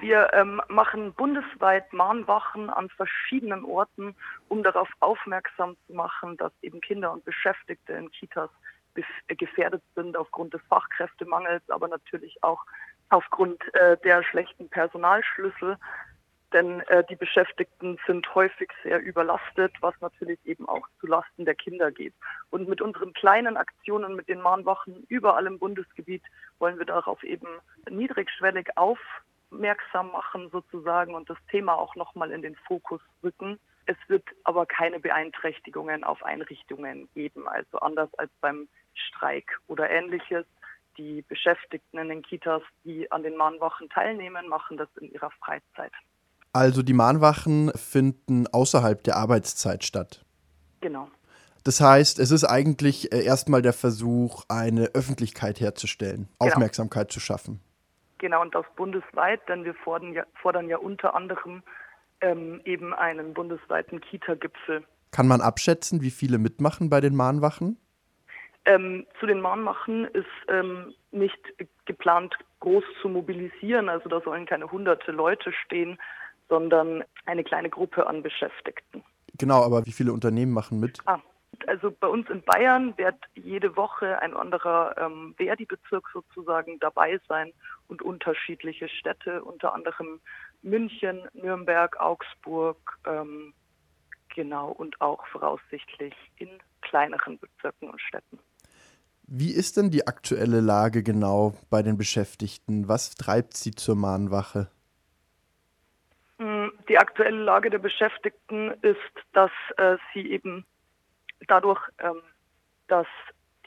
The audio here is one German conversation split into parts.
Wir ähm, machen bundesweit Mahnwachen an verschiedenen Orten, um darauf aufmerksam zu machen, dass eben Kinder und Beschäftigte in Kitas gefährdet sind aufgrund des Fachkräftemangels, aber natürlich auch aufgrund äh, der schlechten Personalschlüssel. Denn äh, die Beschäftigten sind häufig sehr überlastet, was natürlich eben auch zu Lasten der Kinder geht. Und mit unseren kleinen Aktionen, mit den Mahnwachen überall im Bundesgebiet, wollen wir darauf eben niedrigschwellig aufmerksam machen sozusagen und das Thema auch nochmal in den Fokus rücken. Es wird aber keine Beeinträchtigungen auf Einrichtungen geben, also anders als beim Streik oder ähnliches. Die Beschäftigten in den Kitas, die an den Mahnwachen teilnehmen, machen das in ihrer Freizeit. Also die Mahnwachen finden außerhalb der Arbeitszeit statt. Genau. Das heißt, es ist eigentlich äh, erstmal der Versuch, eine Öffentlichkeit herzustellen, genau. Aufmerksamkeit zu schaffen. Genau, und das bundesweit, denn wir fordern ja, fordern ja unter anderem ähm, eben einen bundesweiten Kita-Gipfel. Kann man abschätzen, wie viele mitmachen bei den Mahnwachen? Ähm, zu den Mahnwachen ist ähm, nicht geplant, groß zu mobilisieren. Also da sollen keine hunderte Leute stehen, sondern eine kleine Gruppe an Beschäftigten. Genau, aber wie viele Unternehmen machen mit? Ah, also bei uns in Bayern wird jede Woche ein anderer ähm, Verdi-Bezirk sozusagen dabei sein und unterschiedliche Städte, unter anderem München, Nürnberg, Augsburg, ähm, genau, und auch voraussichtlich in kleineren Bezirken und Städten. Wie ist denn die aktuelle Lage genau bei den Beschäftigten? Was treibt sie zur Mahnwache? Hm, die aktuelle Lage der Beschäftigten ist, dass äh, sie eben dadurch, ähm, dass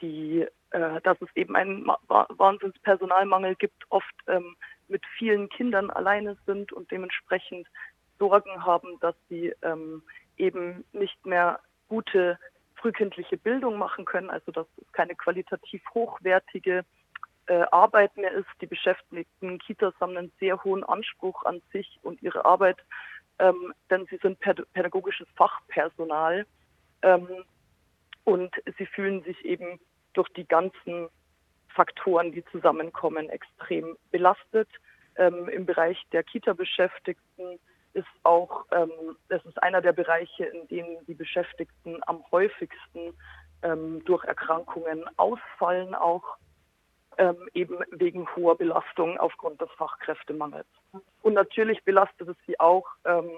die, äh, dass es eben einen Wahnsinnspersonalmangel gibt, oft ähm, mit vielen Kindern alleine sind und dementsprechend Sorgen haben, dass sie ähm, eben nicht mehr gute frühkindliche Bildung machen können, also dass es keine qualitativ hochwertige äh, Arbeit mehr ist. Die Beschäftigten Kitas haben einen sehr hohen Anspruch an sich und ihre Arbeit, ähm, denn sie sind pädagogisches Fachpersonal ähm, und sie fühlen sich eben durch die ganzen Faktoren, die zusammenkommen, extrem belastet. Ähm, Im Bereich der Kita-Beschäftigten ist auch, ähm, das ist einer der Bereiche, in denen die Beschäftigten am häufigsten ähm, durch Erkrankungen ausfallen, auch ähm, eben wegen hoher Belastung aufgrund des Fachkräftemangels. Und natürlich belastet es sie auch, ähm,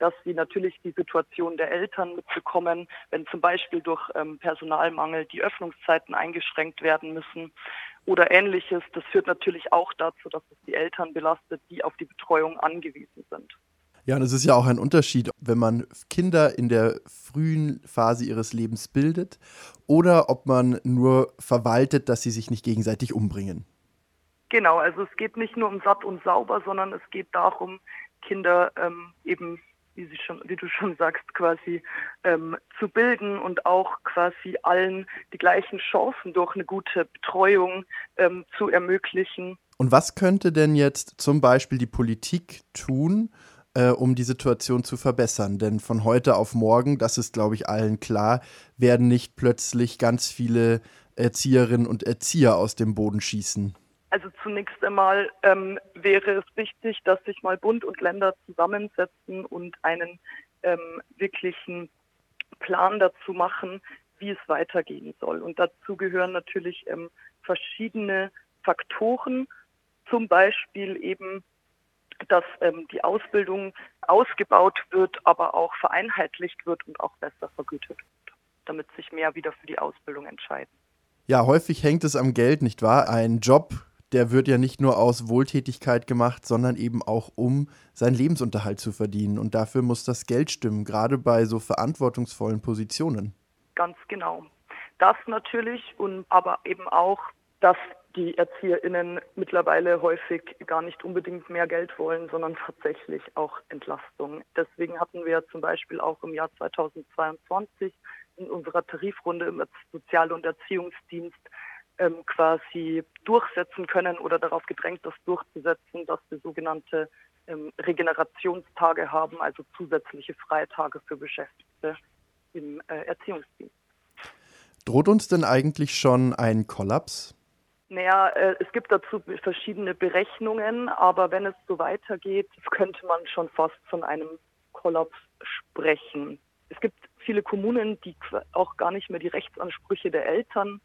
dass sie natürlich die Situation der Eltern mitbekommen, wenn zum Beispiel durch ähm, Personalmangel die Öffnungszeiten eingeschränkt werden müssen oder ähnliches. Das führt natürlich auch dazu, dass es die Eltern belastet, die auf die Betreuung angewiesen sind. Ja, und es ist ja auch ein Unterschied, wenn man Kinder in der frühen Phase ihres Lebens bildet oder ob man nur verwaltet, dass sie sich nicht gegenseitig umbringen. Genau, also es geht nicht nur um satt und sauber, sondern es geht darum, Kinder ähm, eben, wie, sie schon, wie du schon sagst, quasi ähm, zu bilden und auch quasi allen die gleichen Chancen durch eine gute Betreuung ähm, zu ermöglichen. Und was könnte denn jetzt zum Beispiel die Politik tun, äh, um die Situation zu verbessern. Denn von heute auf morgen, das ist, glaube ich, allen klar, werden nicht plötzlich ganz viele Erzieherinnen und Erzieher aus dem Boden schießen. Also zunächst einmal ähm, wäre es wichtig, dass sich mal Bund und Länder zusammensetzen und einen ähm, wirklichen Plan dazu machen, wie es weitergehen soll. Und dazu gehören natürlich ähm, verschiedene Faktoren, zum Beispiel eben dass ähm, die Ausbildung ausgebaut wird, aber auch vereinheitlicht wird und auch besser vergütet wird, damit sich mehr wieder für die Ausbildung entscheiden. Ja, häufig hängt es am Geld, nicht wahr? Ein Job, der wird ja nicht nur aus Wohltätigkeit gemacht, sondern eben auch um seinen Lebensunterhalt zu verdienen. Und dafür muss das Geld stimmen, gerade bei so verantwortungsvollen Positionen. Ganz genau. Das natürlich und aber eben auch, dass die ErzieherInnen mittlerweile häufig gar nicht unbedingt mehr Geld wollen, sondern tatsächlich auch Entlastung. Deswegen hatten wir zum Beispiel auch im Jahr 2022 in unserer Tarifrunde im Sozial- und Erziehungsdienst ähm, quasi durchsetzen können oder darauf gedrängt, das durchzusetzen, dass wir sogenannte ähm, Regenerationstage haben, also zusätzliche Freitage für Beschäftigte im äh, Erziehungsdienst. Droht uns denn eigentlich schon ein Kollaps? Naja, äh, es gibt dazu verschiedene Berechnungen, aber wenn es so weitergeht, könnte man schon fast von einem Kollaps sprechen. Es gibt viele Kommunen, die auch gar nicht mehr die Rechtsansprüche der Eltern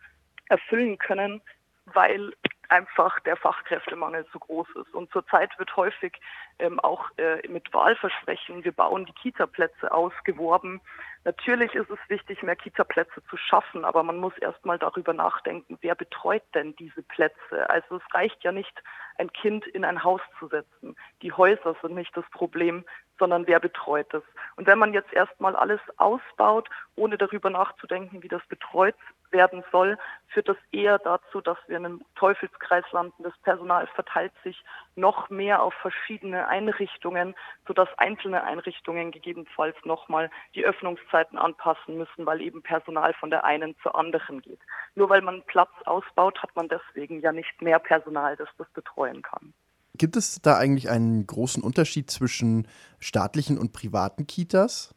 erfüllen können, weil einfach der Fachkräftemangel zu groß ist. Und zurzeit wird häufig ähm, auch äh, mit Wahlversprechen, wir bauen die Kita-Plätze ausgeworben. Natürlich ist es wichtig, mehr Kita-Plätze zu schaffen, aber man muss erst mal darüber nachdenken, wer betreut denn diese Plätze? Also es reicht ja nicht, ein Kind in ein Haus zu setzen. Die Häuser sind nicht das Problem, sondern wer betreut es. Und wenn man jetzt erstmal alles ausbaut, ohne darüber nachzudenken, wie das betreut werden soll, führt das eher dazu, dass wir in einem Teufelskreis landen. Das Personal verteilt sich noch mehr auf verschiedene Einrichtungen, sodass einzelne Einrichtungen gegebenenfalls nochmal die Öffnungszeiten anpassen müssen, weil eben Personal von der einen zur anderen geht. Nur weil man Platz ausbaut, hat man deswegen ja nicht mehr Personal, das das betreuen kann. Gibt es da eigentlich einen großen Unterschied zwischen staatlichen und privaten Kitas?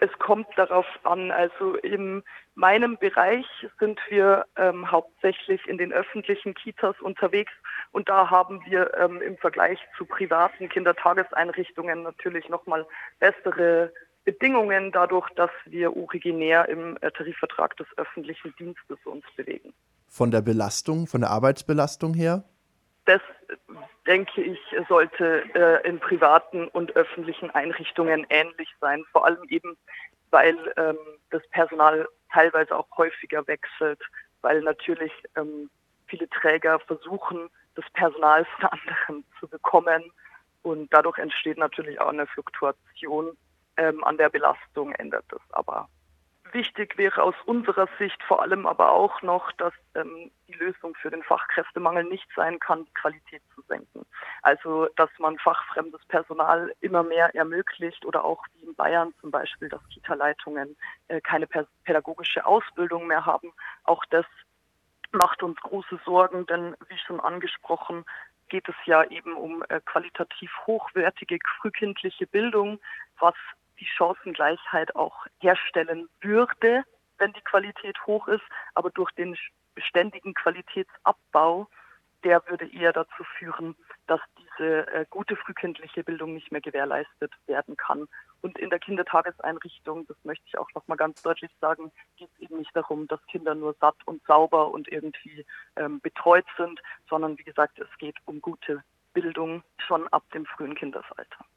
Es kommt darauf an. Also in meinem Bereich sind wir ähm, hauptsächlich in den öffentlichen Kitas unterwegs und da haben wir ähm, im Vergleich zu privaten Kindertageseinrichtungen natürlich nochmal bessere Bedingungen dadurch, dass wir originär im äh, Tarifvertrag des öffentlichen Dienstes uns bewegen. Von der Belastung, von der Arbeitsbelastung her? Das denke ich, sollte äh, in privaten und öffentlichen Einrichtungen ähnlich sein. Vor allem eben, weil ähm, das Personal teilweise auch häufiger wechselt, weil natürlich ähm, viele Träger versuchen, das Personal von anderen zu bekommen. Und dadurch entsteht natürlich auch eine Fluktuation. Ähm, an der Belastung ändert es aber Wichtig wäre aus unserer Sicht vor allem aber auch noch, dass ähm, die Lösung für den Fachkräftemangel nicht sein kann, die Qualität zu senken. Also dass man fachfremdes Personal immer mehr ermöglicht oder auch wie in Bayern zum Beispiel, dass Kita-Leitungen äh, keine pädagogische Ausbildung mehr haben. Auch das macht uns große Sorgen, denn wie schon angesprochen, geht es ja eben um äh, qualitativ hochwertige frühkindliche Bildung, was die Chancengleichheit auch herstellen würde, wenn die Qualität hoch ist. Aber durch den beständigen Qualitätsabbau, der würde eher dazu führen, dass diese äh, gute frühkindliche Bildung nicht mehr gewährleistet werden kann. Und in der Kindertageseinrichtung, das möchte ich auch noch mal ganz deutlich sagen, geht es eben nicht darum, dass Kinder nur satt und sauber und irgendwie ähm, betreut sind, sondern wie gesagt, es geht um gute Bildung schon ab dem frühen Kindesalter.